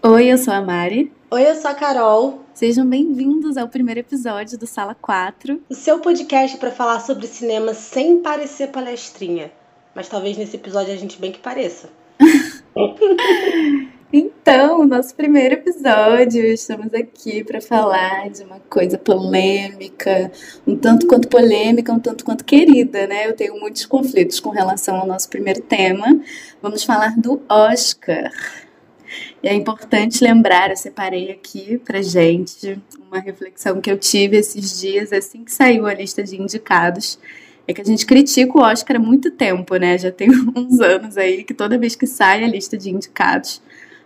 Oi, eu sou a Mari. Oi, eu sou a Carol. Sejam bem-vindos ao primeiro episódio do Sala 4. O seu podcast para falar sobre cinema sem parecer palestrinha. Mas talvez nesse episódio a gente bem que pareça. então, nosso primeiro episódio, estamos aqui para falar de uma coisa polêmica, um tanto quanto polêmica, um tanto quanto querida, né? Eu tenho muitos conflitos com relação ao nosso primeiro tema. Vamos falar do Oscar. E é importante lembrar, eu separei aqui pra gente uma reflexão que eu tive esses dias, assim que saiu a lista de indicados. É que a gente critica o Oscar há muito tempo, né? Já tem uns anos aí que toda vez que sai a lista de indicados,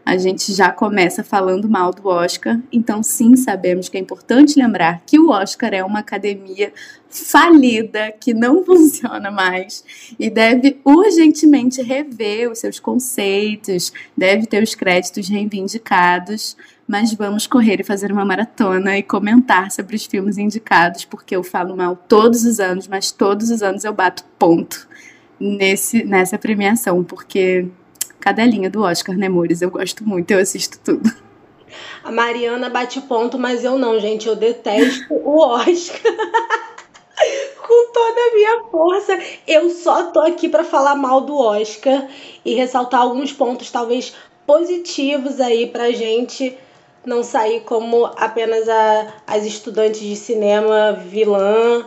a gente já começa falando mal do Oscar. Então, sim, sabemos que é importante lembrar que o Oscar é uma academia falida, que não funciona mais e deve urgentemente rever os seus conceitos, deve ter os créditos reivindicados. Mas vamos correr e fazer uma maratona e comentar sobre os filmes indicados, porque eu falo mal todos os anos, mas todos os anos eu bato ponto nesse, nessa premiação, porque cadelinha do Oscar, né, Mores? Eu gosto muito, eu assisto tudo. A Mariana bate ponto, mas eu não, gente. Eu detesto o Oscar. Com toda a minha força. Eu só tô aqui para falar mal do Oscar e ressaltar alguns pontos, talvez positivos aí pra gente não sair como apenas a, as estudantes de cinema vilã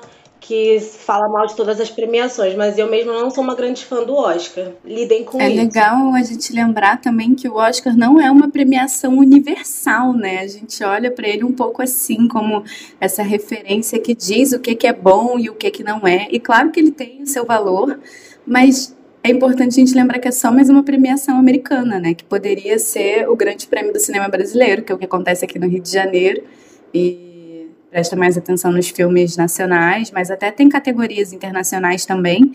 que fala mal de todas as premiações, mas eu mesma não sou uma grande fã do Oscar. Lidem com é isso. É legal a gente lembrar também que o Oscar não é uma premiação universal, né? A gente olha para ele um pouco assim, como essa referência que diz o que, que é bom e o que, que não é. E claro que ele tem o seu valor, mas é importante a gente lembrar que é só mais uma premiação americana, né? Que poderia ser o grande prêmio do cinema brasileiro, que é o que acontece aqui no Rio de Janeiro. E presta mais atenção nos filmes nacionais, mas até tem categorias internacionais também.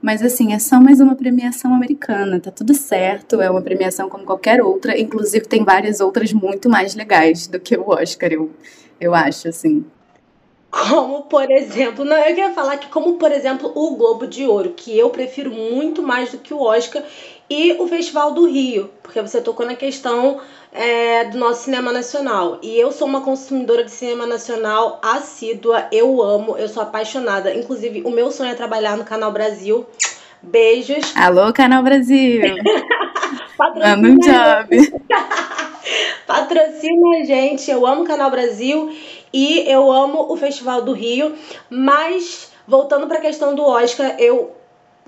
Mas assim, é só mais uma premiação americana, tá tudo certo, é uma premiação como qualquer outra, inclusive tem várias outras muito mais legais do que o Oscar, eu, eu acho, assim. Como, por exemplo, não, eu queria falar que como, por exemplo, o Globo de Ouro, que eu prefiro muito mais do que o Oscar, e o Festival do Rio, porque você tocou na questão é, do nosso cinema nacional. E eu sou uma consumidora de cinema nacional assídua, eu amo, eu sou apaixonada. Inclusive, o meu sonho é trabalhar no Canal Brasil. Beijos. Alô, Canal Brasil. Manda um job. Patrocina a gente. Eu amo o Canal Brasil e eu amo o Festival do Rio. Mas, voltando para a questão do Oscar, eu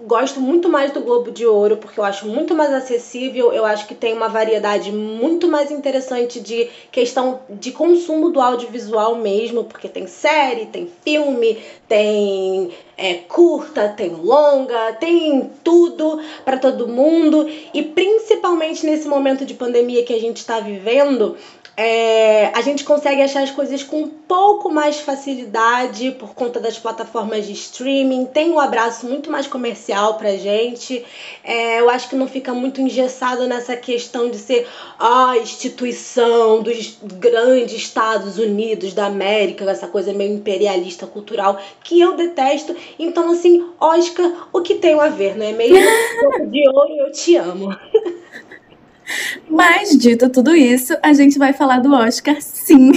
gosto muito mais do Globo de Ouro, porque eu acho muito mais acessível, eu acho que tem uma variedade muito mais interessante de questão de consumo do audiovisual mesmo, porque tem série, tem filme, tem é, curta, tem longa, tem tudo para todo mundo, e principalmente nesse momento de pandemia que a gente está vivendo, é, a gente consegue achar as coisas com um pouco mais facilidade por conta das plataformas de streaming. Tem um abraço muito mais comercial pra gente. É, eu acho que não fica muito engessado nessa questão de ser a instituição dos grandes Estados Unidos da América, essa coisa meio imperialista cultural que eu detesto. Então, assim, Oscar, o que tem a ver, não é mesmo? de ouro, eu te amo. Mas, dito tudo isso, a gente vai falar do Oscar sim.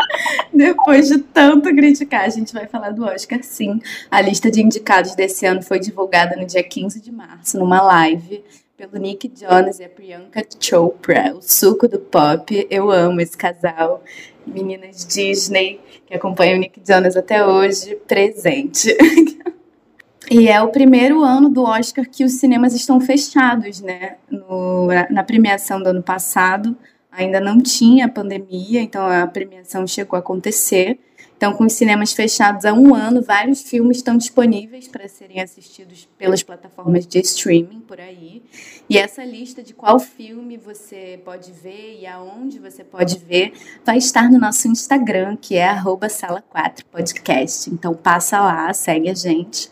Depois de tanto criticar, a gente vai falar do Oscar sim. A lista de indicados desse ano foi divulgada no dia 15 de março, numa live pelo Nick Jonas e a Priyanka Chopra, o suco do pop. Eu amo esse casal. Meninas Disney, que acompanham o Nick Jonas até hoje, presente. E é o primeiro ano do Oscar que os cinemas estão fechados, né? No, na premiação do ano passado ainda não tinha pandemia, então a premiação chegou a acontecer. Então, com os cinemas fechados há um ano, vários filmes estão disponíveis para serem assistidos pelas plataformas de streaming por aí. E essa lista de qual filme você pode ver e aonde você pode ver vai estar no nosso Instagram, que é sala4podcast. Então, passa lá, segue a gente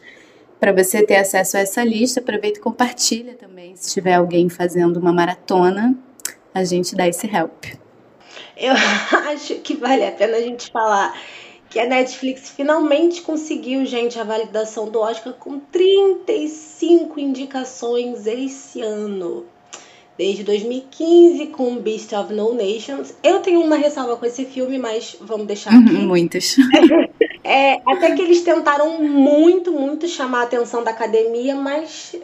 para você ter acesso a essa lista, aproveita e compartilha também. Se tiver alguém fazendo uma maratona, a gente dá esse help. Eu acho que vale a pena a gente falar que a Netflix finalmente conseguiu, gente, a validação do Oscar com 35 indicações esse ano. desde 2015 com Beast of No Nations. Eu tenho uma ressalva com esse filme, mas vamos deixar aqui. Uhum, muitas. É, até que eles tentaram muito, muito chamar a atenção da academia, mas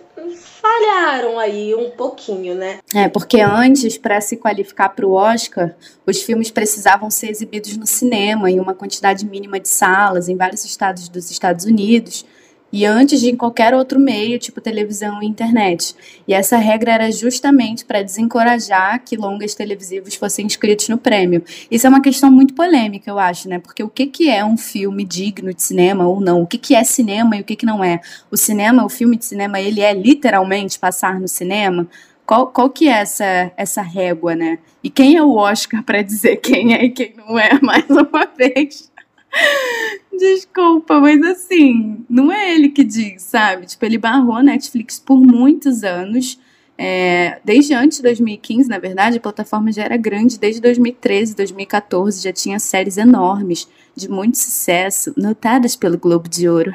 falharam aí um pouquinho, né? É, porque antes, para se qualificar para o Oscar, os filmes precisavam ser exibidos no cinema, em uma quantidade mínima de salas, em vários estados dos Estados Unidos e antes de em qualquer outro meio, tipo televisão e internet. E essa regra era justamente para desencorajar que longas televisivos fossem inscritos no prêmio. Isso é uma questão muito polêmica, eu acho, né? Porque o que, que é um filme digno de cinema ou não? O que, que é cinema e o que, que não é? O cinema, o filme de cinema, ele é literalmente passar no cinema? Qual, qual que é essa, essa régua, né? E quem é o Oscar para dizer quem é e quem não é, mais uma vez? Desculpa, mas assim, não é ele que diz, sabe? Tipo, ele barrou a Netflix por muitos anos. É, desde antes de 2015, na verdade, a plataforma já era grande, desde 2013, 2014, já tinha séries enormes, de muito sucesso, notadas pelo Globo de Ouro.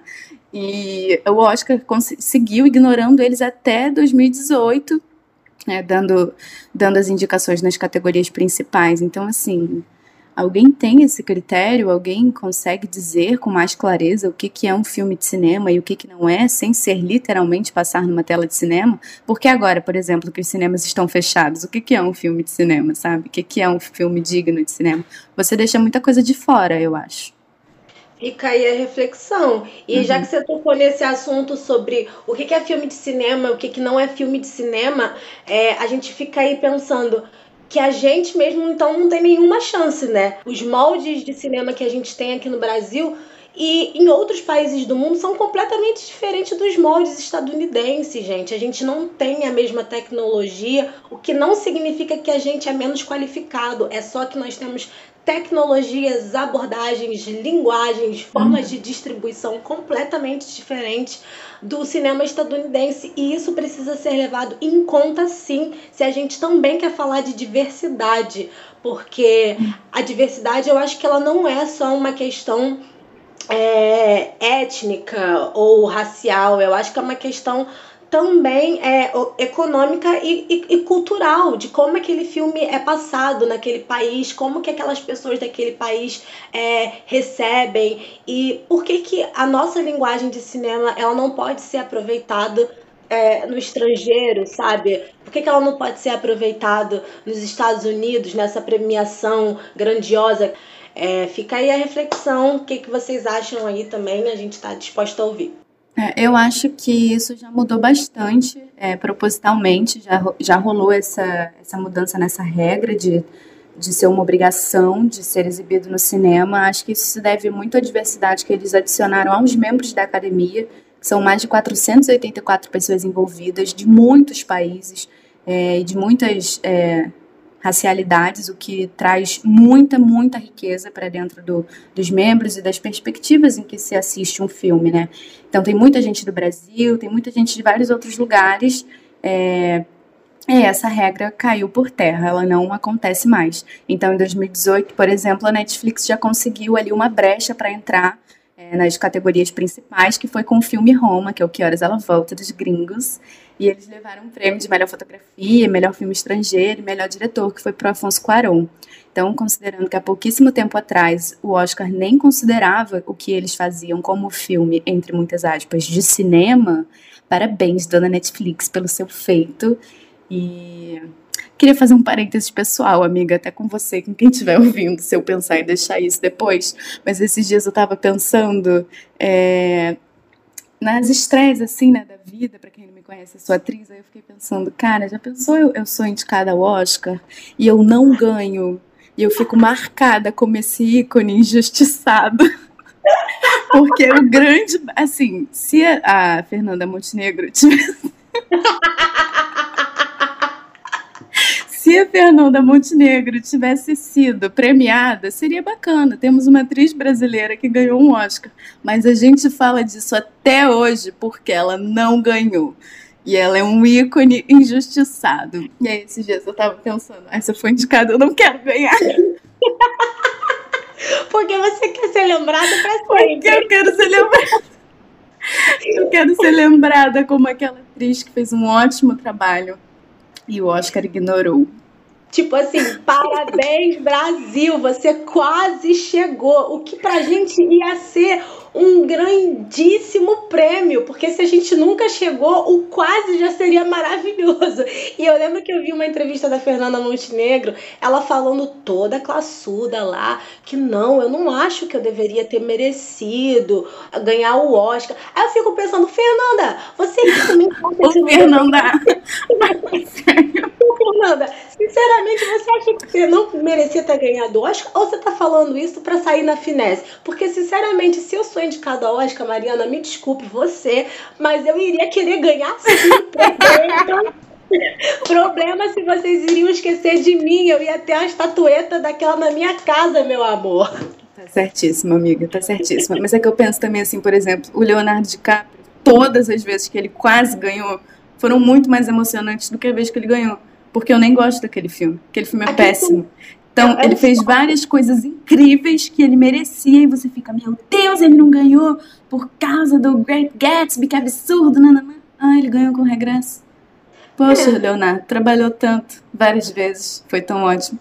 e o Oscar seguiu ignorando eles até 2018, é, dando, dando as indicações nas categorias principais. Então, assim, Alguém tem esse critério? Alguém consegue dizer com mais clareza o que, que é um filme de cinema e o que, que não é, sem ser literalmente passar numa tela de cinema? Porque agora, por exemplo, que os cinemas estão fechados, o que, que é um filme de cinema, sabe? O que, que é um filme digno de cinema? Você deixa muita coisa de fora, eu acho. Fica aí a reflexão. E uhum. já que você tocou nesse assunto sobre o que, que é filme de cinema, o que, que não é filme de cinema, é, a gente fica aí pensando que a gente mesmo então não tem nenhuma chance, né? Os moldes de cinema que a gente tem aqui no Brasil e em outros países do mundo são completamente diferentes dos moldes estadunidenses, gente. A gente não tem a mesma tecnologia, o que não significa que a gente é menos qualificado. É só que nós temos tecnologias, abordagens, linguagens, formas de distribuição completamente diferentes do cinema estadunidense. E isso precisa ser levado em conta sim, se a gente também quer falar de diversidade, porque a diversidade eu acho que ela não é só uma questão é, étnica ou racial, eu acho que é uma questão também é econômica e, e, e, cultural de como aquele filme é passado naquele país, como que aquelas pessoas daquele país é, recebem e por que que a nossa linguagem de cinema ela não pode ser aproveitada é, no estrangeiro, sabe? Por que, que ela não pode ser aproveitada nos Estados Unidos nessa premiação grandiosa? É, fica aí a reflexão, o que, que vocês acham aí também, a gente está disposto a ouvir. É, eu acho que isso já mudou bastante, é, propositalmente, já, já rolou essa, essa mudança nessa regra de, de ser uma obrigação de ser exibido no cinema. Acho que isso se deve muito à diversidade que eles adicionaram aos membros da academia, são mais de 484 pessoas envolvidas, de muitos países é, de muitas é, racialidades, o que traz muita, muita riqueza para dentro do, dos membros e das perspectivas em que se assiste um filme, né? Então tem muita gente do Brasil, tem muita gente de vários outros lugares. É, e essa regra caiu por terra, ela não acontece mais. Então, em 2018, por exemplo, a Netflix já conseguiu ali uma brecha para entrar é, nas categorias principais, que foi com o filme Roma, que é o Que Horas Ela Volta, dos gringos. E eles levaram um prêmio de melhor fotografia, melhor filme estrangeiro e melhor diretor, que foi para Afonso Cuarón. Então, considerando que há pouquíssimo tempo atrás o Oscar nem considerava o que eles faziam como filme, entre muitas aspas, de cinema, parabéns, dona Netflix, pelo seu feito. E queria fazer um parênteses pessoal, amiga, até com você, com quem estiver ouvindo, se eu pensar em deixar isso depois. Mas esses dias eu estava pensando é, nas estreias, assim, né, da vida, para quem não me conhece, eu sou atriz, aí eu fiquei pensando, cara, já pensou eu, eu sou indicada ao Oscar e eu não ganho, e eu fico marcada como esse ícone injustiçado. Porque o grande, assim, se a Fernanda Montenegro tivesse se a Fernanda Montenegro tivesse sido premiada, seria bacana. Temos uma atriz brasileira que ganhou um Oscar, mas a gente fala disso até hoje porque ela não ganhou. E ela é um ícone injustiçado. E aí, esses dias eu tava pensando, ah, se eu for indicada, eu não quero ganhar. Porque você quer ser lembrada pra sempre. Porque eu quero ser lembrada. Eu quero ser lembrada como aquela atriz que fez um ótimo trabalho E o Oscar ignorou. Tipo assim, parabéns Brasil, você quase chegou. O que pra gente ia ser um grandíssimo prêmio, porque se a gente nunca chegou, o quase já seria maravilhoso. E eu lembro que eu vi uma entrevista da Fernanda Montenegro, ela falando toda classuda lá, que não, eu não acho que eu deveria ter merecido ganhar o Oscar. Aí eu fico pensando, Fernanda, você também Ô, Fernanda. Fernanda, sinceramente, você acha que você não merecia ter ganhado o Oscar ou você tá falando isso para sair na finesse? Porque, sinceramente, se eu sou indicado ao Oscar, Mariana, me desculpe você, mas eu iria querer ganhar sim. Então, problema se vocês iriam esquecer de mim. Eu ia ter uma estatueta daquela na minha casa, meu amor. Tá certíssima, amiga, tá certíssima. Mas é que eu penso também assim, por exemplo, o Leonardo DiCaprio, todas as vezes que ele quase ganhou, foram muito mais emocionantes do que a vez que ele ganhou. Porque eu nem gosto daquele filme. Aquele filme é péssimo. Então, ele fez várias coisas incríveis que ele merecia e você fica, meu Deus, ele não ganhou por causa do Great Gatsby, que absurdo, nanana. Ah, ele ganhou com regresso. Poxa, é. Leonardo, trabalhou tanto, várias vezes, foi tão ótimo.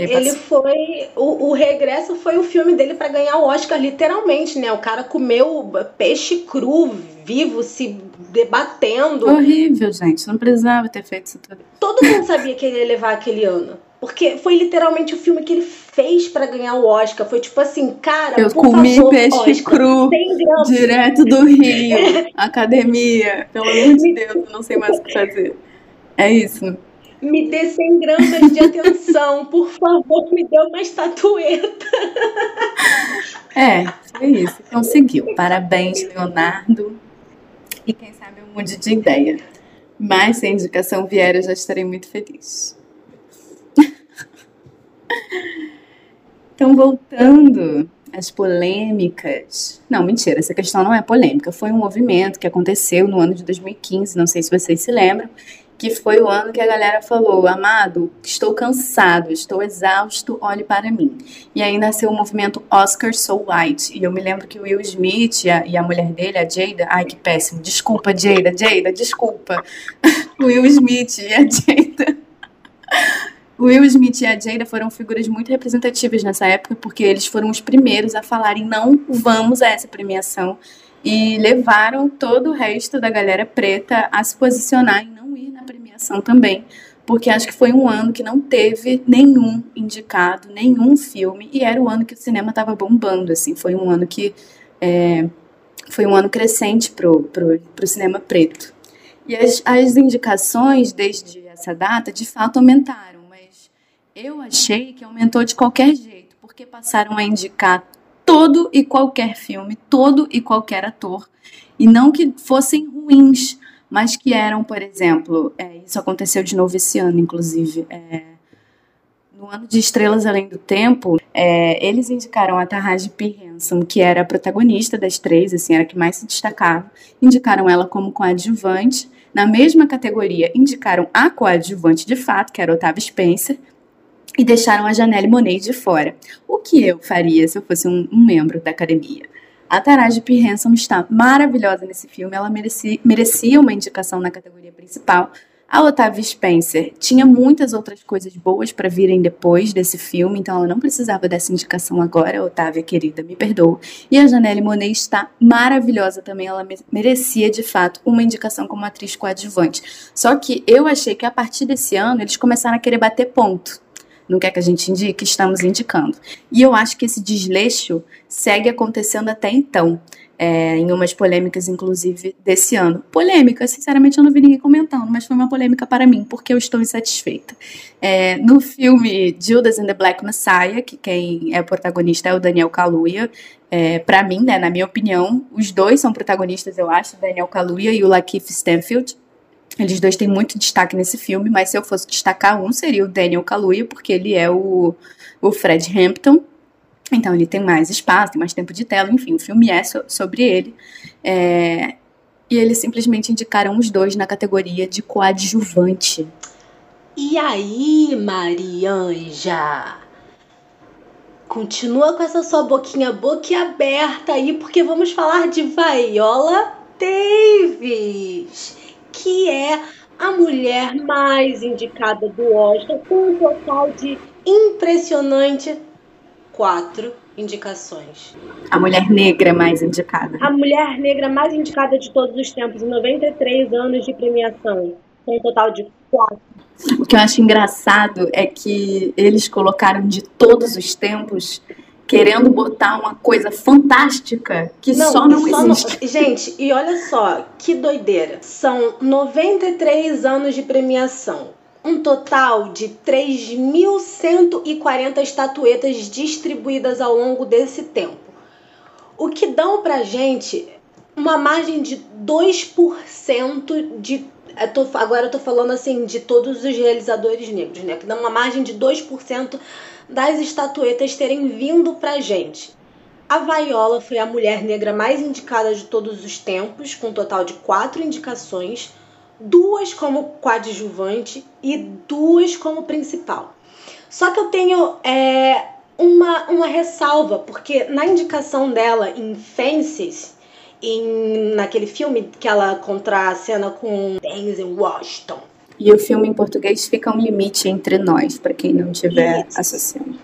Ele foi. O, o regresso foi o filme dele para ganhar o Oscar, literalmente, né? O cara comeu peixe cru, vivo, se debatendo. Horrível, gente. Não precisava ter feito isso tudo. Todo mundo sabia que ele ia levar aquele ano. Porque foi literalmente o filme que ele fez para ganhar o Oscar. Foi tipo assim, cara, eu comi favor, peixe Oscar, cru direto do Rio, academia. Pelo amor de Deus, eu não sei mais o que fazer. É isso. Me dê 100 gramas de atenção, por favor, me dê uma estatueta. É, foi isso. Conseguiu. Parabéns, Leonardo. E quem sabe eu mude de ideia. Mas se a indicação vier, eu já estarei muito feliz. Então, voltando às polêmicas. Não, mentira, essa questão não é polêmica. Foi um movimento que aconteceu no ano de 2015, não sei se vocês se lembram, que foi o ano que a galera falou: Amado, estou cansado, estou exausto, olhe para mim. E aí nasceu o movimento Oscar So White. E eu me lembro que o Will Smith e a, e a mulher dele, a Jada, ai que péssimo, desculpa, Jada, Jada, desculpa. Will Smith e a Jada. Will Smith e a Jada foram figuras muito representativas nessa época, porque eles foram os primeiros a falarem não vamos a essa premiação e levaram todo o resto da galera preta a se posicionar em não ir na premiação também, porque acho que foi um ano que não teve nenhum indicado, nenhum filme, e era o ano que o cinema estava bombando, assim, foi um ano que é, foi um ano crescente pro, pro, pro cinema preto. E as, as indicações desde essa data, de fato, aumentaram eu achei que aumentou de qualquer jeito, porque passaram a indicar todo e qualquer filme, todo e qualquer ator, e não que fossem ruins, mas que eram, por exemplo, é, isso aconteceu de novo esse ano, inclusive. É, no ano de Estrelas Além do Tempo, é, eles indicaram a Taraji P. Henson, que era a protagonista das três, assim, era a que mais se destacava. Indicaram ela como coadjuvante. Na mesma categoria, indicaram a coadjuvante de fato, que era Otávia Spencer, e deixaram a Janelle Monet de fora. O que eu faria se eu fosse um, um membro da academia? A Taraji P. Henson está maravilhosa nesse filme, ela merecia, merecia uma indicação na categoria principal. A Otávia Spencer tinha muitas outras coisas boas para virem depois desse filme, então ela não precisava dessa indicação agora. Otávia, querida, me perdoa. E a Janelle Monet está maravilhosa também, ela merecia de fato uma indicação como atriz coadjuvante. Só que eu achei que a partir desse ano eles começaram a querer bater ponto não quer que a gente indique, estamos indicando. E eu acho que esse desleixo segue acontecendo até então. É, em umas polêmicas, inclusive, desse ano. Polêmica, sinceramente, eu não vi ninguém comentando, mas foi uma polêmica para mim, porque eu estou insatisfeita. É, no filme Judas and the Black Messiah, que quem é o protagonista é o Daniel Kaluuya, é, para mim, né, na minha opinião, os dois são protagonistas, eu acho, Daniel Kaluuya e o Lakeith Stanfield. Eles dois têm muito destaque nesse filme, mas se eu fosse destacar um, seria o Daniel Kaluuya, porque ele é o, o Fred Hampton. Então ele tem mais espaço, tem mais tempo de tela, enfim, o filme é so, sobre ele. É, e eles simplesmente indicaram os dois na categoria de coadjuvante. E aí, Marianja? Continua com essa sua boquinha boquiaberta aí, porque vamos falar de Viola Davis que é a mulher mais indicada do Oscar, com um total de impressionante quatro indicações. A mulher negra mais indicada. A mulher negra mais indicada de todos os tempos, em 93 anos de premiação, com um total de quatro. O que eu acho engraçado é que eles colocaram de todos os tempos querendo botar uma coisa fantástica que não, só não só existe. Não... Gente, e olha só, que doideira. São 93 anos de premiação. Um total de 3.140 estatuetas distribuídas ao longo desse tempo. O que dão pra gente uma margem de 2% de. Eu tô, agora eu tô falando assim de todos os realizadores negros, né? Que dá uma margem de 2% das estatuetas terem vindo pra gente. A Viola foi a mulher negra mais indicada de todos os tempos, com um total de quatro indicações, duas como coadjuvante e duas como principal. Só que eu tenho é, uma, uma ressalva, porque na indicação dela em Fences, em, naquele filme que ela contracena com Denzel Washington, e o filme em português fica um limite entre nós, para quem não estiver associando.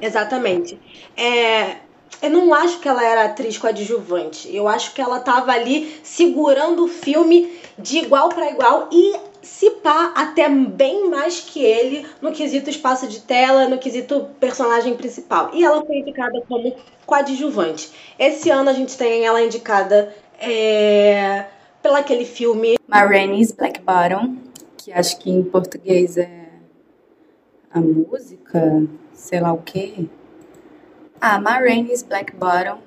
Exatamente. É, eu não acho que ela era atriz coadjuvante. Eu acho que ela estava ali segurando o filme de igual para igual e se pá até bem mais que ele no quesito espaço de tela, no quesito personagem principal. E ela foi indicada como coadjuvante. Esse ano a gente tem ela indicada é, pela aquele filme Ma Rainey's Black Bottom, que acho que em português é a música, sei lá o quê. Ah, Ma Rainey's Black Bottom,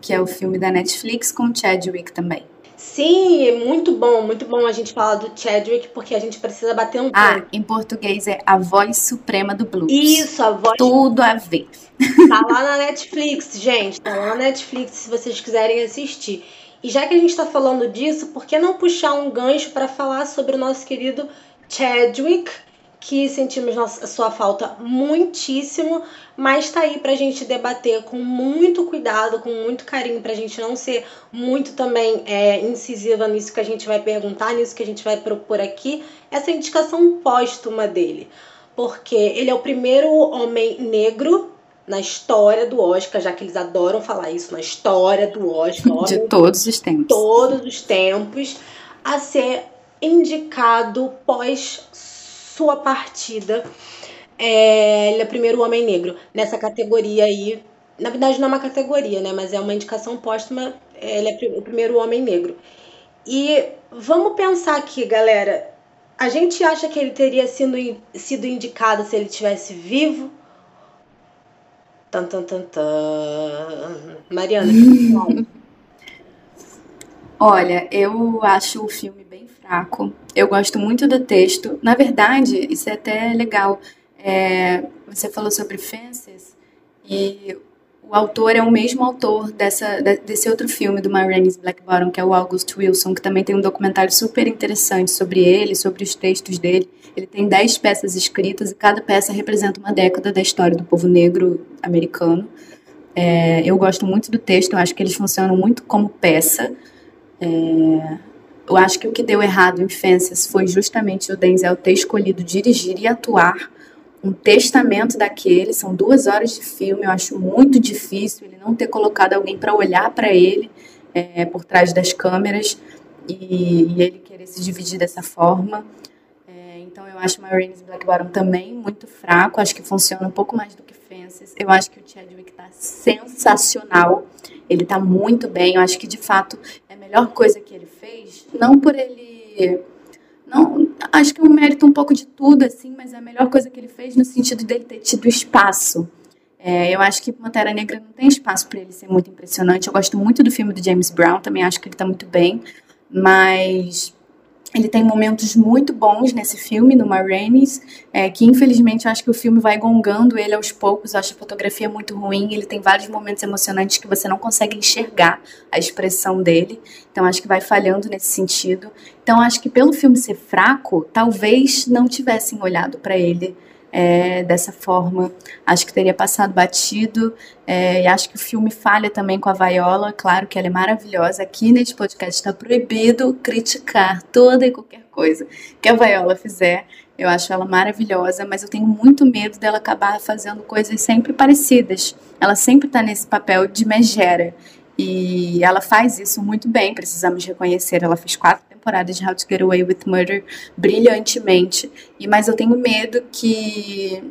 que é o filme da Netflix com Chadwick também. Sim, é muito bom, muito bom a gente falar do Chadwick, porque a gente precisa bater um Ah, em português é A Voz Suprema do Blues. Isso, a voz. Tudo a ver. Tá lá na Netflix, gente. Tá lá na Netflix se vocês quiserem assistir. E já que a gente está falando disso, por que não puxar um gancho para falar sobre o nosso querido Chadwick, que sentimos nossa, sua falta muitíssimo, mas está aí para a gente debater com muito cuidado, com muito carinho, para a gente não ser muito também é, incisiva nisso que a gente vai perguntar, nisso que a gente vai propor aqui, essa indicação póstuma dele. Porque ele é o primeiro homem negro na história do Oscar, já que eles adoram falar isso, na história do Oscar. De todos os tempos. Todos os tempos, a ser indicado pós sua partida. É, ele é o primeiro homem negro nessa categoria aí. Na verdade, não é uma categoria, né? Mas é uma indicação póstuma. Ele é o primeiro homem negro. E vamos pensar aqui, galera. A gente acha que ele teria sido, sido indicado se ele tivesse vivo? Tan, tan, tan, tan. Mariana, Olha, eu acho o filme bem fraco. Eu gosto muito do texto. Na verdade, isso é até legal. É, você falou sobre Fences e o autor é o mesmo autor dessa, desse outro filme do My Rainey's Black Bottom, que é o August Wilson, que também tem um documentário super interessante sobre ele, sobre os textos dele. Ele tem dez peças escritas e cada peça representa uma década da história do povo negro americano. É, eu gosto muito do texto, eu acho que eles funcionam muito como peça. É, eu acho que o que deu errado em Fences foi justamente o Denzel ter escolhido dirigir e atuar um testamento daquele, são duas horas de filme, eu acho muito difícil ele não ter colocado alguém para olhar para ele é, por trás das câmeras e, e, ele querer se dividir dessa forma. É, então eu acho Marines Black Bottom também muito fraco, acho que funciona um pouco mais do que Fences. Eu acho que o Chadwick está sensacional, ele está muito bem, eu acho que de fato melhor coisa que ele fez, não por ele não, acho que é um mérito um pouco de tudo, assim, mas é a melhor coisa que ele fez no sentido dele ter tido espaço. É, eu acho que Pantera Negra não tem espaço para ele ser muito impressionante. Eu gosto muito do filme do James Brown, também acho que ele está muito bem, mas ele tem momentos muito bons nesse filme, no Marraines, é, que infelizmente eu acho que o filme vai gongando ele aos poucos. Eu acho a fotografia muito ruim. Ele tem vários momentos emocionantes que você não consegue enxergar a expressão dele. Então acho que vai falhando nesse sentido. Então acho que pelo filme ser fraco, talvez não tivessem olhado para ele é, dessa forma. Acho que teria passado batido. É, e acho que o filme falha também com a Viola. Claro que ela é maravilhosa. Aqui neste podcast está proibido criticar toda e qualquer coisa que a Viola fizer. Eu acho ela maravilhosa, mas eu tenho muito medo dela acabar fazendo coisas sempre parecidas. Ela sempre está nesse papel de megera. E ela faz isso muito bem, precisamos reconhecer. Ela fez quatro temporadas de How to Get Away with Murder brilhantemente. E mas eu tenho medo que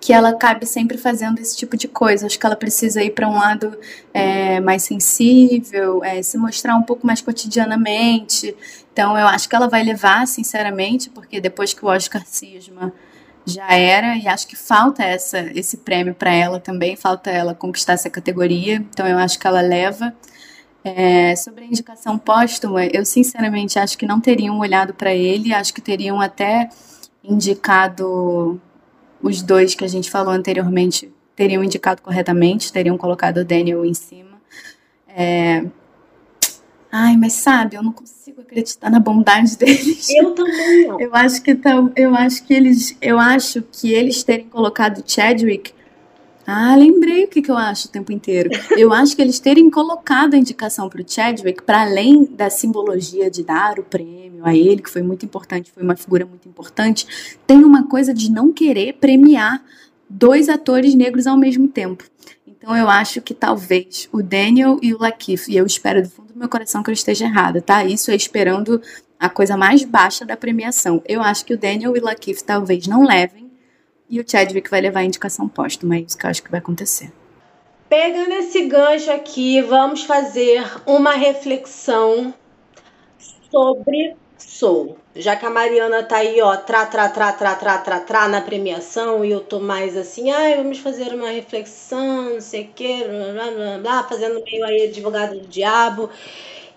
que ela acabe sempre fazendo esse tipo de coisa. Acho que ela precisa ir para um lado é, mais sensível, é, se mostrar um pouco mais cotidianamente. Então eu acho que ela vai levar, sinceramente, porque depois que o Oscar cisma já era e acho que falta essa esse prêmio para ela também, falta ela conquistar essa categoria. Então eu acho que ela leva. É, sobre a indicação póstuma, eu sinceramente acho que não teriam olhado para ele, acho que teriam até indicado os dois que a gente falou anteriormente, teriam indicado corretamente, teriam colocado o Daniel em cima. É, Ai, mas sabe, eu não consigo acreditar na bondade deles. Eu também não. Eu acho que eu acho que eles, eu acho que eles terem colocado Chadwick. Ah, lembrei o que, que eu acho o tempo inteiro. Eu acho que eles terem colocado a indicação para o Chadwick, para além da simbologia de dar o prêmio a ele, que foi muito importante, foi uma figura muito importante, tem uma coisa de não querer premiar dois atores negros ao mesmo tempo. Então eu acho que talvez o Daniel e o Lakeith, e eu espero do fundo do meu coração que eu esteja errada, tá? Isso é esperando a coisa mais baixa da premiação. Eu acho que o Daniel e o Lakeith talvez não levem e o Chadwick vai levar a indicação póstuma. É isso que eu acho que vai acontecer. Pegando esse gancho aqui, vamos fazer uma reflexão sobre Soul. Já que a Mariana tá aí, ó, tra, tra, tra, tra, tra, tra, tra na premiação, e eu tô mais assim, ai, vamos fazer uma reflexão, não sei o que, blá, blá, blá, fazendo meio aí advogado do diabo.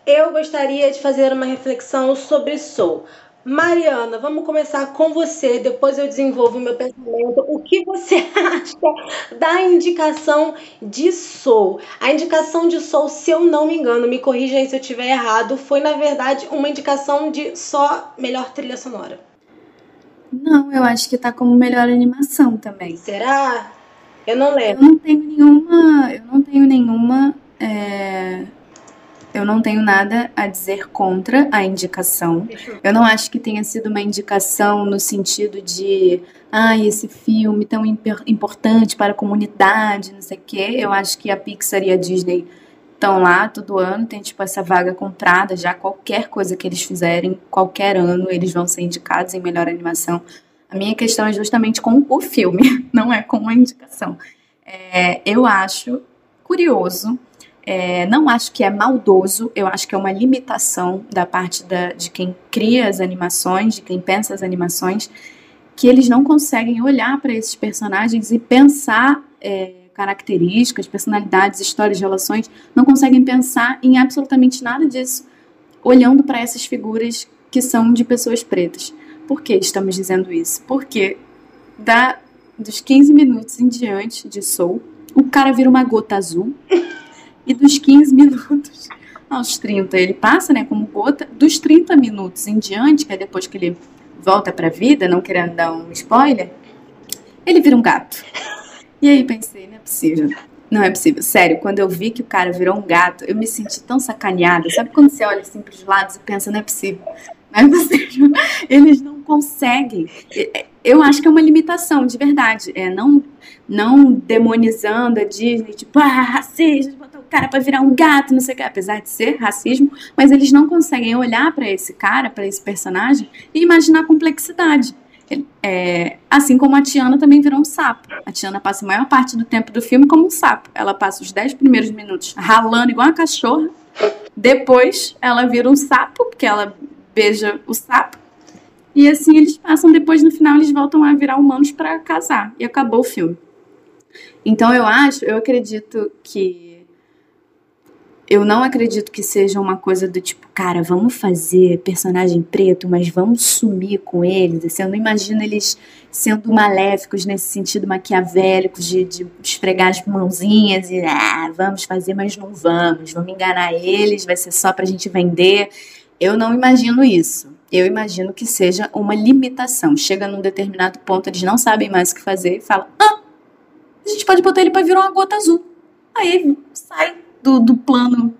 Eu gostaria de fazer uma reflexão sobre Soul. Mariana, vamos começar com você, depois eu desenvolvo o meu pensamento. O que você acha da indicação de Soul? A indicação de Soul, se eu não me engano, me corrija aí se eu estiver errado, foi na verdade uma indicação de só melhor trilha sonora. Não, eu acho que tá como melhor animação também. Será? Eu não lembro. Eu não tenho nenhuma. Eu não tenho nenhuma. É eu não tenho nada a dizer contra a indicação. Eu não acho que tenha sido uma indicação no sentido de, ah, esse filme tão importante para a comunidade, não sei o quê. Eu acho que a Pixar e a Disney estão lá todo ano, tem tipo essa vaga comprada, já qualquer coisa que eles fizerem, qualquer ano, eles vão ser indicados em melhor animação. A minha questão é justamente com o filme, não é com a indicação. É, eu acho curioso é, não acho que é maldoso, eu acho que é uma limitação da parte da, de quem cria as animações, de quem pensa as animações, que eles não conseguem olhar para esses personagens e pensar é, características, personalidades, histórias, relações, não conseguem pensar em absolutamente nada disso, olhando para essas figuras que são de pessoas pretas. Por que estamos dizendo isso? Porque da, dos 15 minutos em diante de Soul, o cara vira uma gota azul e dos 15 minutos aos 30 ele passa, né, como gota, dos 30 minutos em diante, que é depois que ele volta pra vida, não querendo dar um spoiler, ele vira um gato. E aí pensei, não é possível. Não é possível. Sério, quando eu vi que o cara virou um gato, eu me senti tão sacaneada. Sabe quando você olha assim pros lados e pensa, não é possível. Não é possível. Eles não conseguem. Eu acho que é uma limitação, de verdade. É não, não demonizando a Disney, tipo, ah, racismo, cara para virar um gato, não sei o que, apesar de ser racismo, mas eles não conseguem olhar para esse cara, para esse personagem e imaginar a complexidade. É, assim como a Tiana também virou um sapo. A Tiana passa a maior parte do tempo do filme como um sapo. Ela passa os 10 primeiros minutos ralando igual uma cachorra. Depois ela vira um sapo, porque ela beija o sapo. E assim eles passam, depois no final eles voltam a virar humanos para casar. E acabou o filme. Então eu acho, eu acredito que eu não acredito que seja uma coisa do tipo, cara, vamos fazer personagem preto, mas vamos sumir com eles. Assim, eu não imagino eles sendo maléficos nesse sentido, maquiavélicos, de, de esfregar as mãozinhas e ah, vamos fazer, mas não vamos, vamos enganar eles, vai ser só pra gente vender. Eu não imagino isso. eu imagino que seja uma limitação. Chega num determinado ponto, eles não sabem mais o que fazer e falam: ah, a gente pode botar ele para virar uma gota azul. Aí sai do, do plano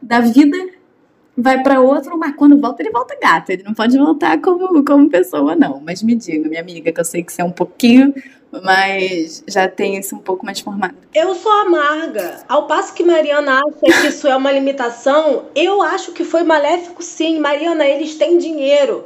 da vida, vai para outro, mas quando volta, ele volta gato. Ele não pode voltar como, como pessoa, não. Mas me diga, minha amiga, que eu sei que você é um pouquinho mas já tem isso um pouco mais formado. Eu sou amarga. Ao passo que Mariana acha que isso é uma limitação, eu acho que foi maléfico sim. Mariana, eles têm dinheiro.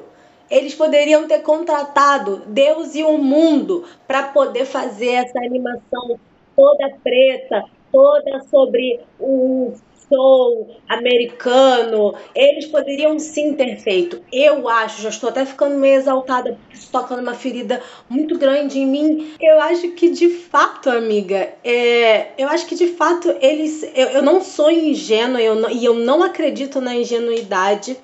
Eles poderiam ter contratado Deus e o mundo para poder fazer essa animação toda preta, toda sobre o show americano, eles poderiam sim ter feito. Eu acho, já estou até ficando meio exaltada porque isso toca numa ferida muito grande em mim. Eu acho que de fato, amiga, é, eu acho que de fato eles. Eu, eu não sou ingênua eu não, e eu não acredito na ingenuidade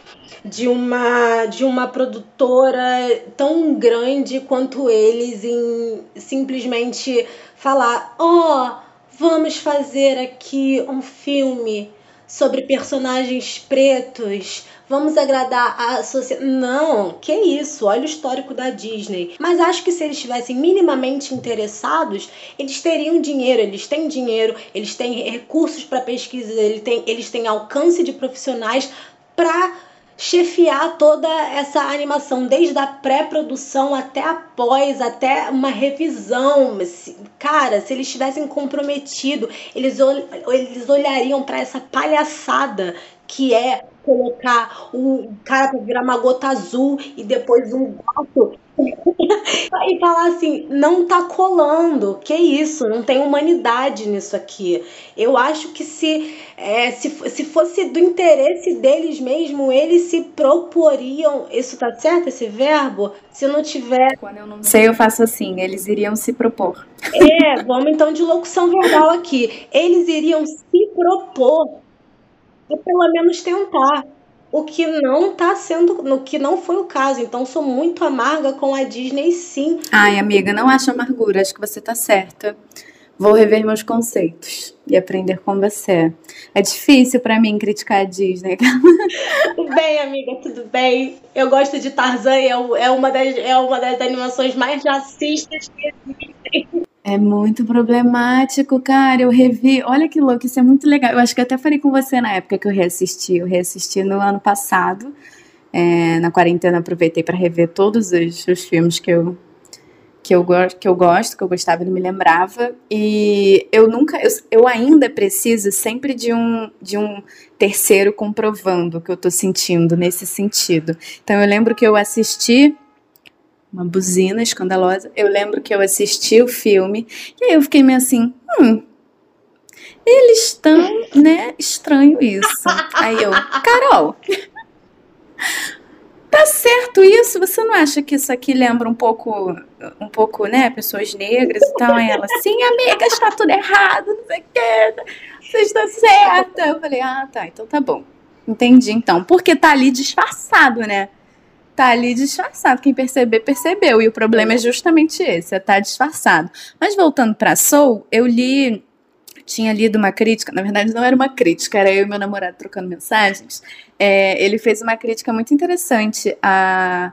de uma de uma produtora tão grande quanto eles em simplesmente falar, ó, oh, vamos fazer aqui um filme sobre personagens pretos, vamos agradar a sociedade. Não, que isso, olha o histórico da Disney. Mas acho que se eles estivessem minimamente interessados, eles teriam dinheiro, eles têm dinheiro, eles têm recursos para pesquisa, eles têm, eles têm alcance de profissionais para chefiar toda essa animação, desde a pré-produção até após, até uma revisão. Cara, se eles estivessem comprometido, eles, eles olhariam para essa palhaçada que é colocar o cara para virar uma gota azul e depois um gato e falar assim, não tá colando, que isso, não tem humanidade nisso aqui. Eu acho que se, é, se, se fosse do interesse deles mesmo, eles se proporiam, isso tá certo, esse verbo? Se não tiver... Quando eu não sei, eu faço assim, eles iriam se propor. É, vamos então de locução verbal aqui. Eles iriam se propor, ou pelo menos tentar o que não tá sendo, no que não foi o caso. Então sou muito amarga com a Disney, sim. Ai, amiga, não acho amargura, acho que você tá certa. Vou rever meus conceitos e aprender com você. É difícil para mim criticar a Disney. tudo bem, amiga, tudo bem. Eu gosto de Tarzan, é, é uma das, é uma das animações mais racistas que existem. É muito problemático, cara. Eu revi. Olha que louco, isso é muito legal. Eu acho que até falei com você na época que eu reassisti. Eu reassisti no ano passado. É, na quarentena aproveitei para rever todos os, os filmes que eu, que, eu, que eu gosto, que eu gostava e não me lembrava. E eu nunca. Eu, eu ainda preciso sempre de um, de um terceiro comprovando o que eu tô sentindo nesse sentido. Então eu lembro que eu assisti uma buzina escandalosa. Eu lembro que eu assisti o filme e aí eu fiquei meio assim, hum, eles estão, né, estranho isso. Aí eu, Carol, tá certo isso? Você não acha que isso aqui lembra um pouco, um pouco, né, pessoas negras e tal? Aí ela, sim, amiga, está tudo errado, não sei o que, você está certa. Eu falei, ah, tá, então tá bom. Entendi, então. Porque tá ali disfarçado, né? Tá ali disfarçado. Quem perceber, percebeu. E o problema é justamente esse, é tá disfarçado. Mas voltando para Soul, eu li tinha lido uma crítica, na verdade não era uma crítica, era eu e meu namorado trocando mensagens. É, ele fez uma crítica muito interessante a,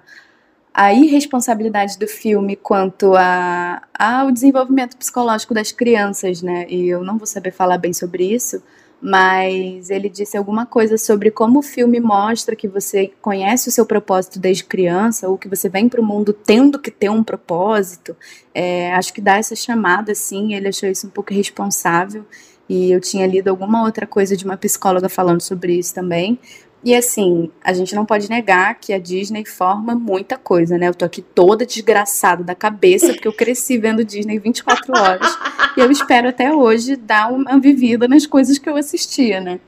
a irresponsabilidade do filme quanto a, ao desenvolvimento psicológico das crianças, né? E eu não vou saber falar bem sobre isso, mas ele disse alguma coisa sobre como o filme mostra que você conhece o seu propósito desde criança, ou que você vem para o mundo tendo que ter um propósito. É, acho que dá essa chamada, assim, ele achou isso um pouco irresponsável. E eu tinha lido alguma outra coisa de uma psicóloga falando sobre isso também. E assim, a gente não pode negar que a Disney forma muita coisa, né? Eu tô aqui toda desgraçada da cabeça, porque eu cresci vendo Disney 24 horas. e eu espero até hoje dar uma vivida nas coisas que eu assistia, né?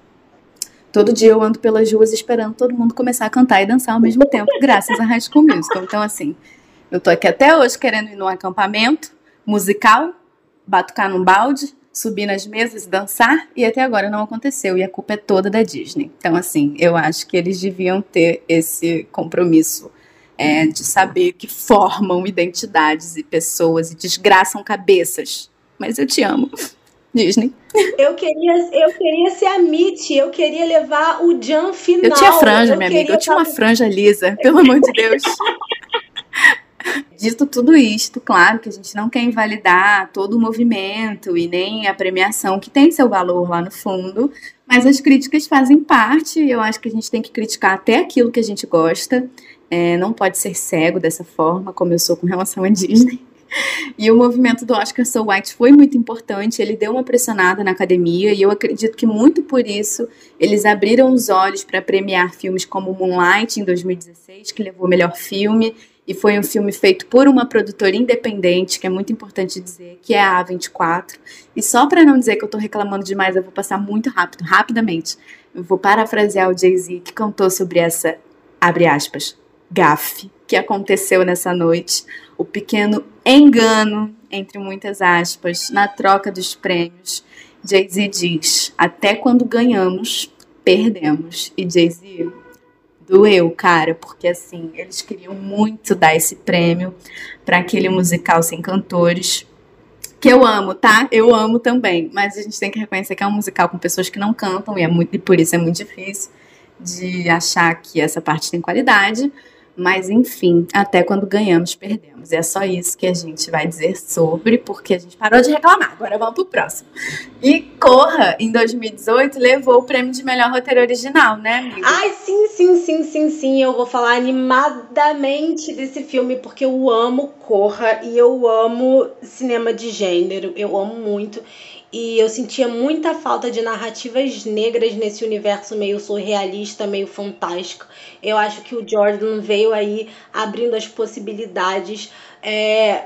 Todo dia eu ando pelas ruas esperando todo mundo começar a cantar e dançar ao mesmo tempo, graças a High School Musical. Então, assim, eu tô aqui até hoje querendo ir num acampamento musical, batucar num balde, subir nas mesas e dançar, e até agora não aconteceu, e a culpa é toda da Disney. Então, assim, eu acho que eles deviam ter esse compromisso é, de saber que formam identidades e pessoas e desgraçam cabeças. Mas eu te amo. Disney. Eu queria, eu queria ser a Mitty, eu queria levar o Jan final. Eu tinha franja, eu minha amiga, eu tinha uma franja lisa, pelo amor de Deus. Dito tudo isto, claro que a gente não quer invalidar todo o movimento e nem a premiação que tem seu valor lá no fundo, mas as críticas fazem parte. Eu acho que a gente tem que criticar até aquilo que a gente gosta. É, não pode ser cego dessa forma, como eu sou com relação à Disney. E o movimento do Oscar So White foi muito importante, ele deu uma pressionada na academia e eu acredito que muito por isso eles abriram os olhos para premiar filmes como Moonlight em 2016, que levou o melhor filme, e foi um filme feito por uma produtora independente, que é muito importante dizer, que é a A24. E só para não dizer que eu estou reclamando demais, eu vou passar muito rápido, rapidamente. Eu vou parafrasear o Jay-Z que cantou sobre essa, abre aspas, gafe que aconteceu nessa noite, o pequeno engano, entre muitas aspas, na troca dos prêmios. Jay-Z diz: até quando ganhamos, perdemos. E Jay-Z doeu, cara, porque assim, eles queriam muito dar esse prêmio para aquele musical sem cantores. Que eu amo, tá? Eu amo também. Mas a gente tem que reconhecer que é um musical com pessoas que não cantam e, é muito, e por isso é muito difícil de achar que essa parte tem qualidade. Mas enfim, até quando ganhamos, perdemos. E é só isso que a gente vai dizer sobre, porque a gente parou de reclamar. Agora vamos pro próximo. E Corra, em 2018, levou o prêmio de melhor roteiro original, né, amiga? Ai, sim, sim, sim, sim, sim. Eu vou falar animadamente desse filme, porque eu amo Corra e eu amo cinema de gênero. Eu amo muito. E eu sentia muita falta de narrativas negras nesse universo meio surrealista, meio fantástico. Eu acho que o Jordan veio aí abrindo as possibilidades é,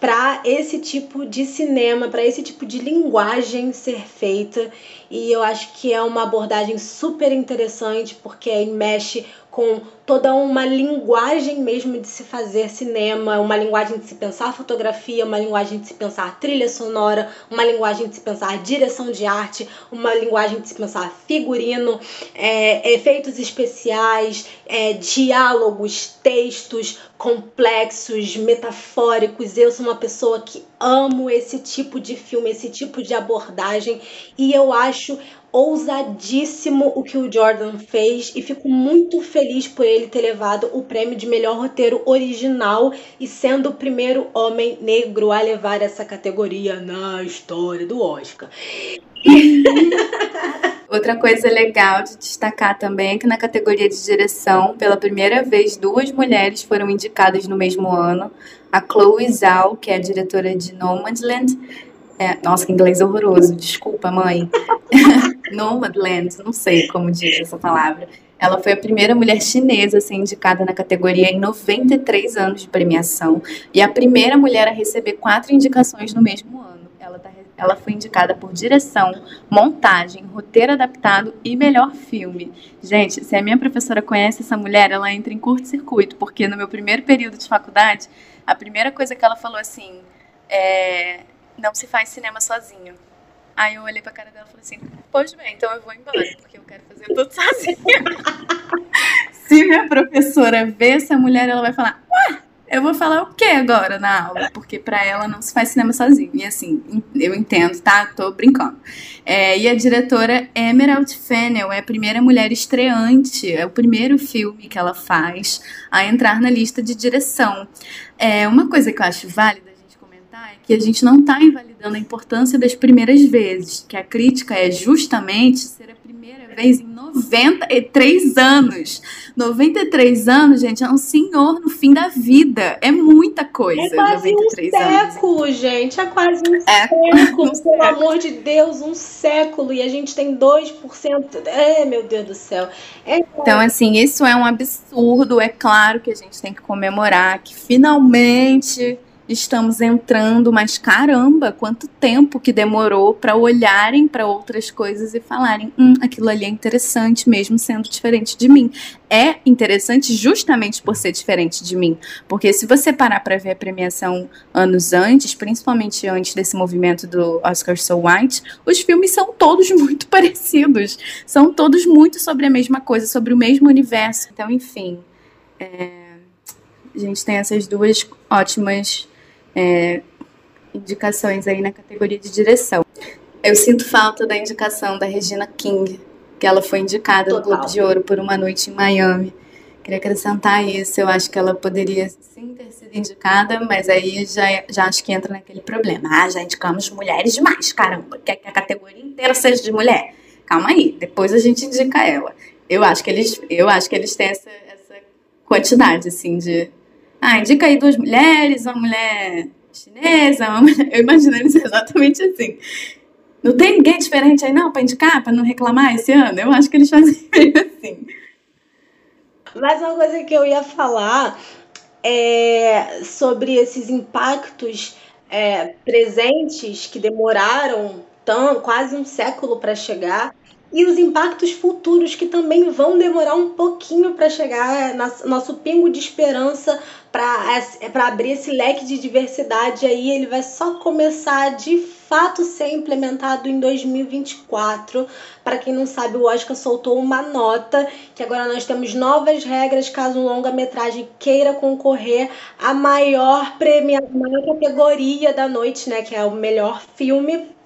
para esse tipo de cinema, para esse tipo de linguagem ser feita. E eu acho que é uma abordagem super interessante, porque aí mexe com toda uma linguagem mesmo de se fazer cinema, uma linguagem de se pensar fotografia, uma linguagem de se pensar trilha sonora, uma linguagem de se pensar direção de arte, uma linguagem de se pensar figurino, é, efeitos especiais, é, diálogos, textos complexos, metafóricos. Eu sou uma pessoa que amo esse tipo de filme, esse tipo de abordagem e eu acho ousadíssimo o que o Jordan fez e fico muito feliz por ele ter levado o prêmio de melhor roteiro original e sendo o primeiro homem negro a levar essa categoria na história do Oscar. Outra coisa legal de destacar também é que na categoria de direção, pela primeira vez, duas mulheres foram indicadas no mesmo ano. A Chloe Zhao, que é a diretora de Nomadland, é, nossa, que inglês horroroso, desculpa, mãe. Nomadland, não sei como diz essa palavra. Ela foi a primeira mulher chinesa a ser indicada na categoria em 93 anos de premiação e a primeira mulher a receber quatro indicações no mesmo ano. Ela, tá, ela foi indicada por direção, montagem, roteiro adaptado e melhor filme. Gente, se a minha professora conhece essa mulher, ela entra em curto-circuito, porque no meu primeiro período de faculdade, a primeira coisa que ela falou assim, é, não se faz cinema sozinho. Aí eu olhei pra cara dela e falei assim, pois bem, então eu vou embora, porque eu quero fazer tudo sozinha. Se minha professora ver essa mulher, ela vai falar, ué, eu vou falar o que agora na aula? Porque para ela não se faz cinema sozinho. E assim, eu entendo, tá? Tô brincando. É, e a diretora Emerald Fennel é a primeira mulher estreante, é o primeiro filme que ela faz a entrar na lista de direção. É, uma coisa que eu acho válida é que a gente não está invalidando a importância das primeiras vezes, que a crítica é justamente ser a primeira vez em 93 anos. 93 anos, gente, é um senhor no fim da vida. É muita coisa. É quase 93 um século, anos. gente. É quase um é, século. Um pelo amor de Deus, um século. E a gente tem 2%. É, meu Deus do céu. É... Então, assim, isso é um absurdo. É claro que a gente tem que comemorar que finalmente estamos entrando, mas caramba, quanto tempo que demorou para olharem para outras coisas e falarem, hum, aquilo ali é interessante mesmo sendo diferente de mim. É interessante justamente por ser diferente de mim, porque se você parar para ver a premiação anos antes, principalmente antes desse movimento do Oscar So White, os filmes são todos muito parecidos, são todos muito sobre a mesma coisa, sobre o mesmo universo. Então, enfim, é, a gente tem essas duas ótimas é, indicações aí na categoria de direção. Eu sinto falta da indicação da Regina King, que ela foi indicada Total. no Globo de Ouro por uma noite em Miami. Queria acrescentar isso, eu acho que ela poderia sim ter sido indicada, mas aí já, já acho que entra naquele problema. Ah, já indicamos mulheres demais, caramba, quer que a categoria inteira seja de mulher? Calma aí, depois a gente indica ela. Eu acho que eles, eu acho que eles têm essa, essa quantidade, assim, de. Ah, indica aí duas mulheres, uma mulher chinesa, uma mulher... eu imagino eles exatamente assim. Não tem ninguém diferente aí não para indicar, para não reclamar esse ano? Eu acho que eles fazem assim. Mas uma coisa que eu ia falar é sobre esses impactos é, presentes que demoraram tão, quase um século para chegar e os impactos futuros que também vão demorar um pouquinho para chegar, nosso pingo de esperança para abrir esse leque de diversidade aí, ele vai só começar de fato ser implementado em 2024. Para quem não sabe, o Oscar soltou uma nota que agora nós temos novas regras caso um longa-metragem queira concorrer à maior premia, maior categoria da noite, né, que é o melhor filme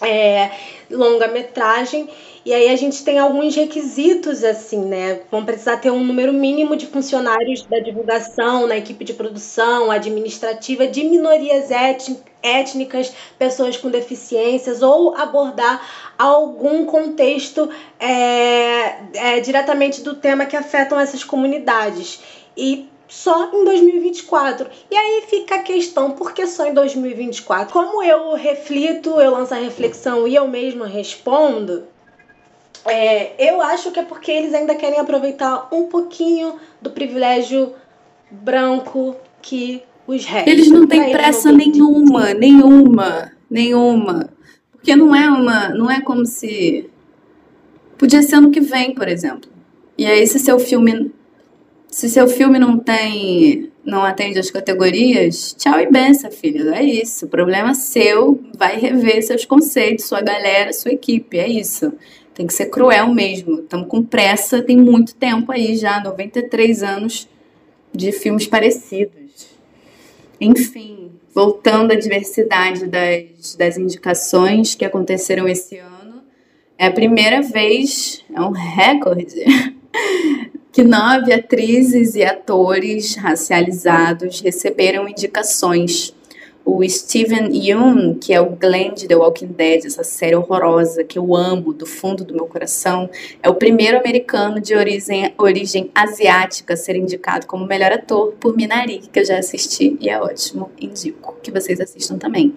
é, longa-metragem. E aí a gente tem alguns requisitos, assim, né? Vão precisar ter um número mínimo de funcionários da divulgação, na equipe de produção, administrativa, de minorias étnicas, pessoas com deficiências, ou abordar algum contexto é, é, diretamente do tema que afetam essas comunidades. E só em 2024. E aí fica a questão, por que só em 2024? Como eu reflito, eu lanço a reflexão e eu mesma respondo, é, eu acho que é porque eles ainda querem aproveitar um pouquinho do privilégio branco que os rege. Eles não têm pressa nenhuma, nenhuma, nenhuma. Porque não é uma, não é como se podia ser ano que vem, por exemplo. E aí se seu filme se seu filme não tem não atende as categorias, tchau e benção, filho. É isso. O problema é seu. Vai rever seus conceitos, sua galera, sua equipe. É isso. Tem que ser cruel mesmo. Estamos com pressa, tem muito tempo aí já 93 anos de filmes parecidos. Enfim, voltando à diversidade das, das indicações que aconteceram esse ano, é a primeira vez, é um recorde, que nove atrizes e atores racializados receberam indicações o Steven Yeun, que é o Glenn de The Walking Dead, essa série horrorosa que eu amo do fundo do meu coração, é o primeiro americano de origem, origem asiática a ser indicado como melhor ator por Minari, que eu já assisti e é ótimo, indico que vocês assistam também.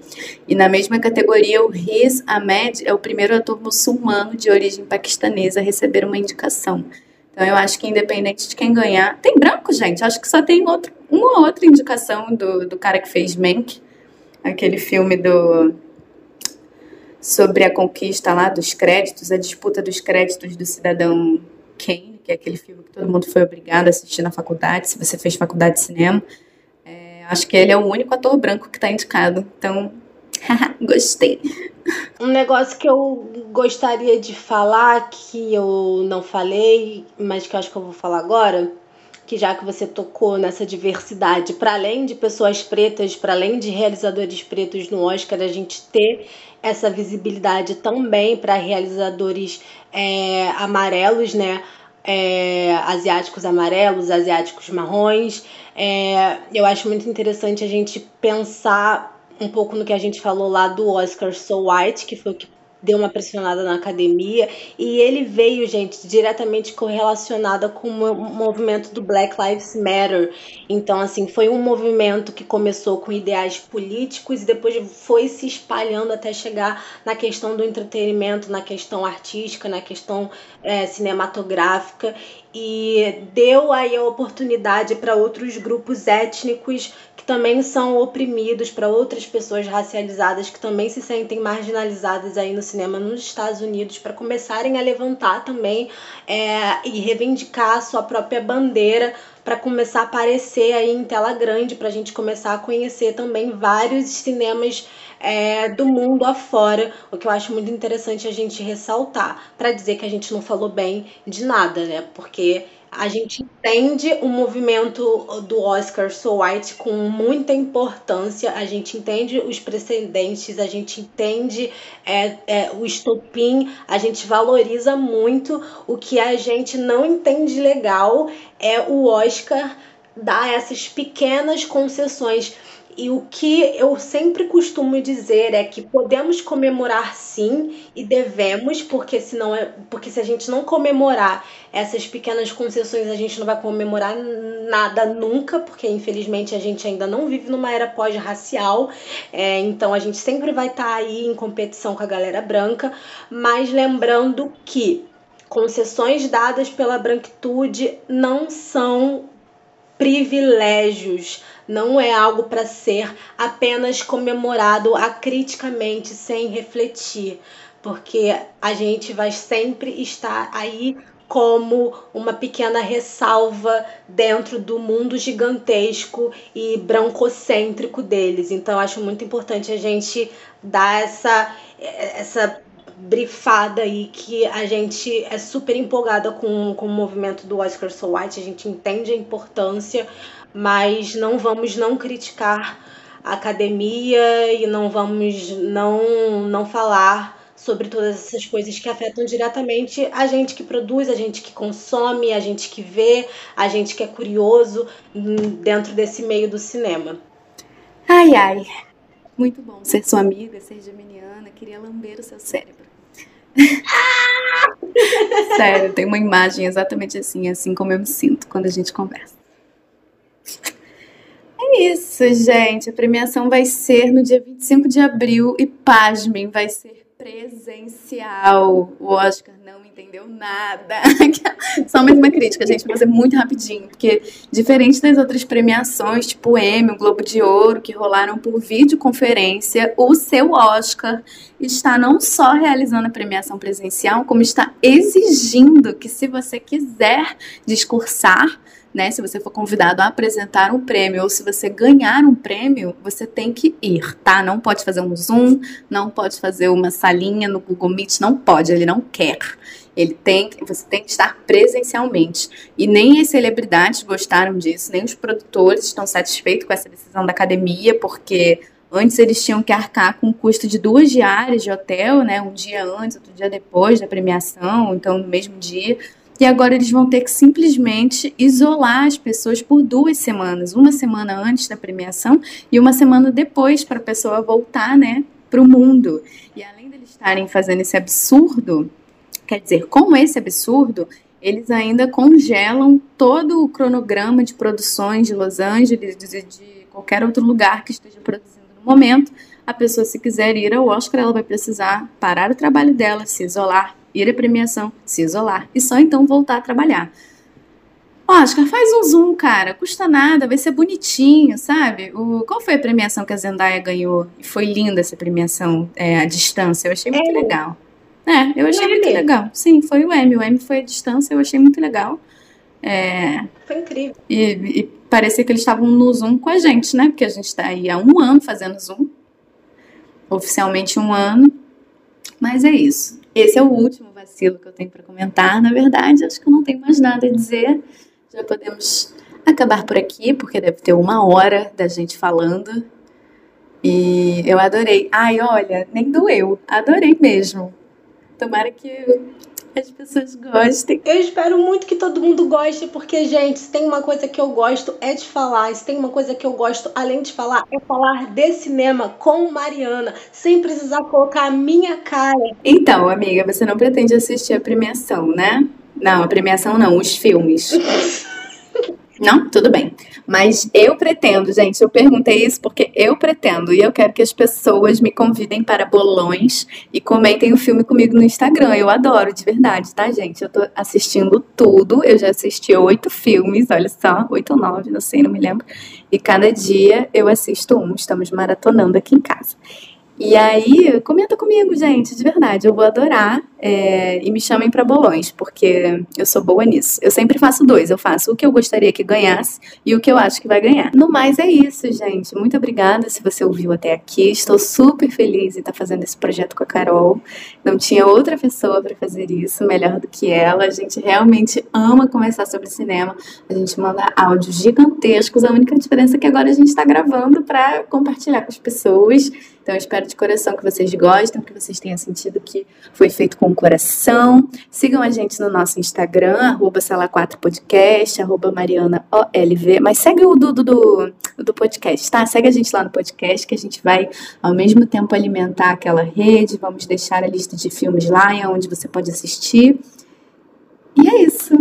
E na mesma categoria, o Riz Ahmed é o primeiro ator muçulmano de origem paquistanesa a receber uma indicação. Então eu acho que independente de quem ganhar, tem branco, gente. Acho que só tem outro, uma outra indicação do, do cara que fez Mank, aquele filme do sobre a conquista lá dos créditos, a disputa dos créditos do cidadão Kane, que é aquele filme que todo mundo foi obrigado a assistir na faculdade, se você fez faculdade de cinema. É, acho que ele é o único ator branco que está indicado. Então, gostei. Um negócio que eu gostaria de falar, que eu não falei, mas que eu acho que eu vou falar agora, que já que você tocou nessa diversidade, para além de pessoas pretas, para além de realizadores pretos no Oscar, a gente ter essa visibilidade também para realizadores é, amarelos, né? É, asiáticos amarelos, asiáticos marrons. É, eu acho muito interessante a gente pensar um pouco no que a gente falou lá do Oscar So White, que foi o que deu uma pressionada na academia e ele veio, gente, diretamente correlacionada com o movimento do Black Lives Matter. Então, assim, foi um movimento que começou com ideais políticos e depois foi se espalhando até chegar na questão do entretenimento, na questão artística, na questão é, cinematográfica e deu aí a oportunidade para outros grupos étnicos que também são oprimidos, para outras pessoas racializadas que também se sentem marginalizadas aí no cinema nos Estados Unidos, para começarem a levantar também é, e reivindicar a sua própria bandeira para começar a aparecer aí em tela grande, para a gente começar a conhecer também vários cinemas é, do mundo afora, o que eu acho muito interessante a gente ressaltar, para dizer que a gente não falou bem de nada, né? Porque A gente entende o movimento do Oscar So White com muita importância, a gente entende os precedentes, a gente entende é, é, o estopim, a gente valoriza muito. O que a gente não entende legal é o Oscar dar essas pequenas concessões e o que eu sempre costumo dizer é que podemos comemorar sim e devemos, porque senão é, porque se a gente não comemorar essas pequenas concessões, a gente não vai comemorar nada nunca, porque infelizmente a gente ainda não vive numa era pós-racial, é, então a gente sempre vai estar tá aí em competição com a galera branca, mas lembrando que concessões dadas pela branquitude não são privilégios não é algo para ser apenas comemorado acriticamente, sem refletir, porque a gente vai sempre estar aí como uma pequena ressalva dentro do mundo gigantesco e brancocêntrico deles. Então, acho muito importante a gente dar essa, essa brifada aí que a gente é super empolgada com, com o movimento do Oscar So White, a gente entende a importância, mas não vamos não criticar a academia e não vamos não, não falar sobre todas essas coisas que afetam diretamente a gente que produz, a gente que consome, a gente que vê, a gente que é curioso dentro desse meio do cinema. Ai, ai. Muito bom ser sua amiga, ser geminiana. Queria lamber o seu cérebro. Sério, tem uma imagem exatamente assim, assim como eu me sinto quando a gente conversa. É isso, gente. A premiação vai ser no dia 25 de abril e, pasmem, vai ser presencial. O Oscar não entendeu nada. Só mais uma crítica, gente, vou fazer muito rapidinho, porque diferente das outras premiações, tipo o Emmy, o Globo de Ouro, que rolaram por videoconferência, o seu Oscar está não só realizando a premiação presencial, como está exigindo que se você quiser discursar né? Se você for convidado a apresentar um prêmio ou se você ganhar um prêmio, você tem que ir, tá? Não pode fazer um Zoom, não pode fazer uma salinha no Google Meet, não pode, ele não quer. Ele tem, você tem que estar presencialmente. E nem as celebridades gostaram disso, nem os produtores estão satisfeitos com essa decisão da academia, porque antes eles tinham que arcar com o custo de duas diárias de hotel, né? Um dia antes, outro dia depois da premiação, então no mesmo dia. E agora eles vão ter que simplesmente isolar as pessoas por duas semanas, uma semana antes da premiação e uma semana depois para a pessoa voltar, né, para o mundo. E além deles estarem fazendo esse absurdo, quer dizer, com esse absurdo, eles ainda congelam todo o cronograma de produções de Los Angeles, de, de qualquer outro lugar que esteja produzindo no momento. A pessoa, se quiser ir ao Oscar, ela vai precisar parar o trabalho dela, se isolar ir à premiação, se isolar e só então voltar a trabalhar. Oscar, faz um zoom, cara. Custa nada, vai ser bonitinho, sabe? O, qual foi a premiação que a Zendaya ganhou? E foi linda essa premiação é, à distância. Eu achei muito é. legal. É, eu achei muito legal. Sim, foi o Emmy. O Emmy foi à distância, eu achei muito legal. É, foi incrível. E, e parecia que eles estavam no Zoom com a gente, né? Porque a gente está aí há um ano fazendo Zoom. Oficialmente um ano. Mas é isso. Esse é o último vacilo que eu tenho para comentar. Na verdade, acho que eu não tenho mais nada a dizer. Já podemos acabar por aqui, porque deve ter uma hora da gente falando. E eu adorei. Ai, olha, nem doeu. Adorei mesmo. Tomara que as pessoas gostem. Eu espero muito que todo mundo goste, porque, gente, se tem uma coisa que eu gosto é de falar. Se tem uma coisa que eu gosto, além de falar, é falar de cinema com Mariana, sem precisar colocar a minha cara. Então, amiga, você não pretende assistir a premiação, né? Não, a premiação não, os filmes. Não? Tudo bem. Mas eu pretendo, gente, eu perguntei isso porque eu pretendo e eu quero que as pessoas me convidem para bolões e comentem o filme comigo no Instagram. Eu adoro, de verdade, tá, gente? Eu tô assistindo tudo. Eu já assisti oito filmes, olha só, oito ou nove, não sei, não me lembro. E cada dia eu assisto um. Estamos maratonando aqui em casa. E aí, comenta comigo, gente, de verdade. Eu vou adorar É, e me chamem para bolões, porque eu sou boa nisso. Eu sempre faço dois. Eu faço o que eu gostaria que ganhasse e o que eu acho que vai ganhar. No mais, é isso, gente. Muito obrigada se você ouviu até aqui. Estou super feliz em estar fazendo esse projeto com a Carol. Não tinha outra pessoa para fazer isso melhor do que ela. A gente realmente ama conversar sobre cinema. A gente manda áudios gigantescos. A única diferença é que agora a gente está gravando para compartilhar com as pessoas. Então, eu espero de coração que vocês gostem, que vocês tenham sentido que foi feito com o coração. Sigam a gente no nosso Instagram, arroba sala4podcast, arroba marianaolv. Mas segue o do, do, do podcast, tá? Segue a gente lá no podcast, que a gente vai, ao mesmo tempo, alimentar aquela rede. Vamos deixar a lista de filmes lá, onde você pode assistir. E é isso.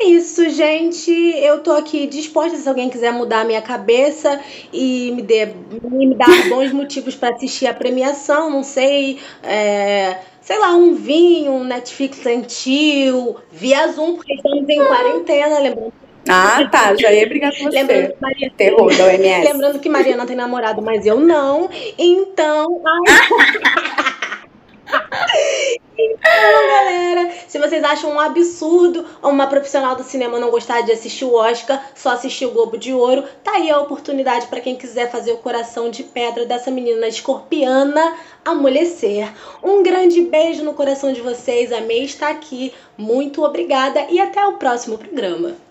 É isso, gente. Eu tô aqui disposta se alguém quiser mudar a minha cabeça e me, dê, me dar bons motivos para assistir a premiação, não sei. É, sei lá, um vinho, um Netflix antigo, via Zoom, porque estamos em quarentena, lembrando. Ah, tá, já ia brigar com você. Lembrando que Maria... Terror da OMS. Lembrando que Mariana tem namorado, mas eu não. Então. Ai... Então, galera, se vocês acham um absurdo uma profissional do cinema não gostar de assistir o Oscar, só assistir o Globo de Ouro, tá aí a oportunidade para quem quiser fazer o coração de pedra dessa menina escorpiana amolecer. Um grande beijo no coração de vocês, amei estar aqui, muito obrigada e até o próximo programa.